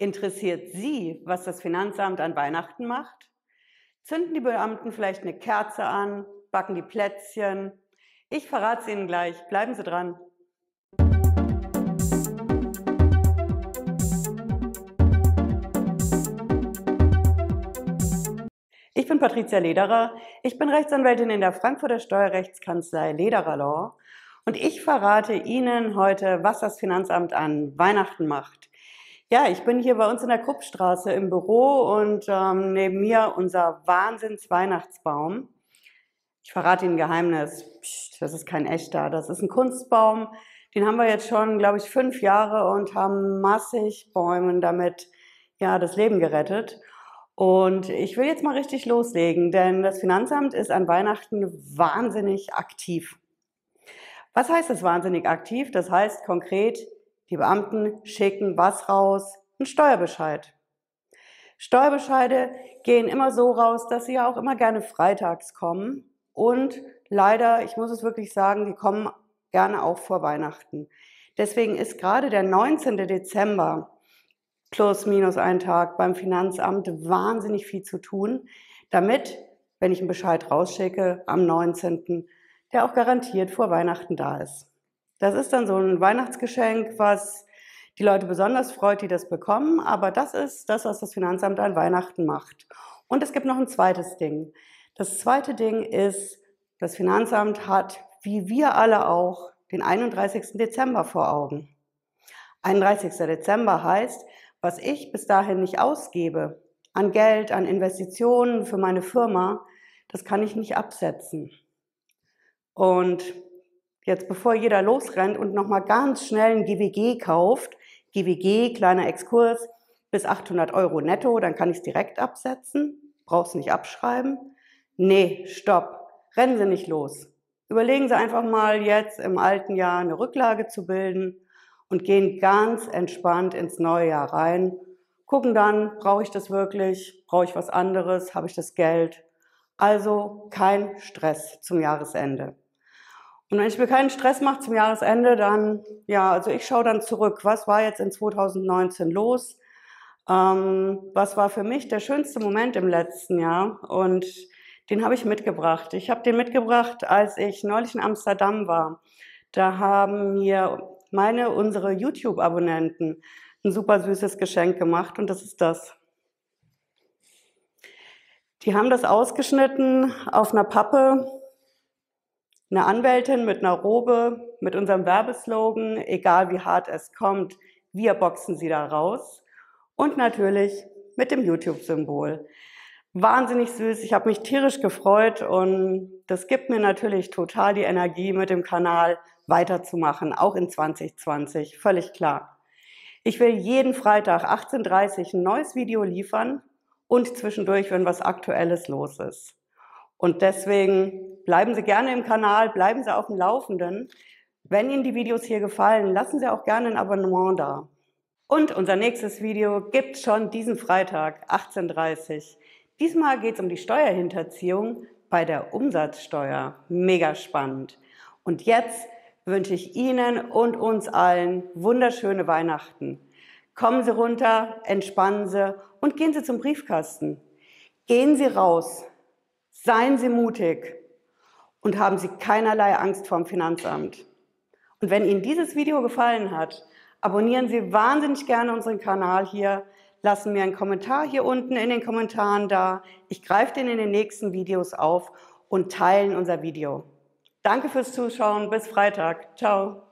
Interessiert Sie, was das Finanzamt an Weihnachten macht? Zünden die Beamten vielleicht eine Kerze an, backen die Plätzchen? Ich verrate es Ihnen gleich. Bleiben Sie dran. Ich bin Patricia Lederer. Ich bin Rechtsanwältin in der Frankfurter Steuerrechtskanzlei Lederer Law und ich verrate Ihnen heute, was das Finanzamt an Weihnachten macht. Ja, ich bin hier bei uns in der Kruppstraße im Büro und ähm, neben mir unser Wahnsinns-Weihnachtsbaum. Ich verrate Ihnen ein Geheimnis. Psst, das ist kein echter, das ist ein Kunstbaum. Den haben wir jetzt schon, glaube ich, fünf Jahre und haben massig Bäumen damit ja, das Leben gerettet. Und ich will jetzt mal richtig loslegen, denn das Finanzamt ist an Weihnachten wahnsinnig aktiv. Was heißt das wahnsinnig aktiv? Das heißt konkret, die Beamten schicken was raus? Ein Steuerbescheid. Steuerbescheide gehen immer so raus, dass sie ja auch immer gerne freitags kommen. Und leider, ich muss es wirklich sagen, die kommen gerne auch vor Weihnachten. Deswegen ist gerade der 19. Dezember plus minus ein Tag beim Finanzamt wahnsinnig viel zu tun, damit, wenn ich einen Bescheid rausschicke am 19., der auch garantiert vor Weihnachten da ist. Das ist dann so ein Weihnachtsgeschenk, was die Leute besonders freut, die das bekommen. Aber das ist das, was das Finanzamt an Weihnachten macht. Und es gibt noch ein zweites Ding. Das zweite Ding ist, das Finanzamt hat, wie wir alle auch, den 31. Dezember vor Augen. 31. Dezember heißt, was ich bis dahin nicht ausgebe, an Geld, an Investitionen für meine Firma, das kann ich nicht absetzen. Und Jetzt, bevor jeder losrennt und nochmal ganz schnell ein GWG kauft, GWG, kleiner Exkurs, bis 800 Euro netto, dann kann ich es direkt absetzen, brauchst nicht abschreiben. Nee, stopp, rennen Sie nicht los. Überlegen Sie einfach mal jetzt im alten Jahr eine Rücklage zu bilden und gehen ganz entspannt ins neue Jahr rein. Gucken dann, brauche ich das wirklich? Brauche ich was anderes? Habe ich das Geld? Also kein Stress zum Jahresende. Und wenn ich mir keinen Stress mache zum Jahresende, dann, ja, also ich schaue dann zurück, was war jetzt in 2019 los? Ähm, was war für mich der schönste Moment im letzten Jahr? Und den habe ich mitgebracht. Ich habe den mitgebracht, als ich neulich in Amsterdam war. Da haben mir meine, unsere YouTube-Abonnenten ein super süßes Geschenk gemacht und das ist das. Die haben das ausgeschnitten auf einer Pappe eine Anwältin mit einer Robe, mit unserem Werbeslogan, egal wie hart es kommt, wir boxen sie da raus. Und natürlich mit dem YouTube-Symbol. Wahnsinnig süß, ich habe mich tierisch gefreut und das gibt mir natürlich total die Energie, mit dem Kanal weiterzumachen, auch in 2020, völlig klar. Ich will jeden Freitag 18.30 Uhr ein neues Video liefern und zwischendurch, wenn was Aktuelles los ist. Und deswegen bleiben Sie gerne im Kanal, bleiben Sie auf dem Laufenden. Wenn Ihnen die Videos hier gefallen, lassen Sie auch gerne ein Abonnement da. Und unser nächstes Video gibt schon diesen Freitag, 18.30 Uhr. Diesmal geht es um die Steuerhinterziehung bei der Umsatzsteuer. Mega spannend. Und jetzt wünsche ich Ihnen und uns allen wunderschöne Weihnachten. Kommen Sie runter, entspannen Sie und gehen Sie zum Briefkasten. Gehen Sie raus, Seien Sie mutig und haben Sie keinerlei Angst vorm Finanzamt. Und wenn Ihnen dieses Video gefallen hat, abonnieren Sie wahnsinnig gerne unseren Kanal hier, lassen mir einen Kommentar hier unten in den Kommentaren da. Ich greife den in den nächsten Videos auf und teilen unser Video. Danke fürs Zuschauen. Bis Freitag. Ciao.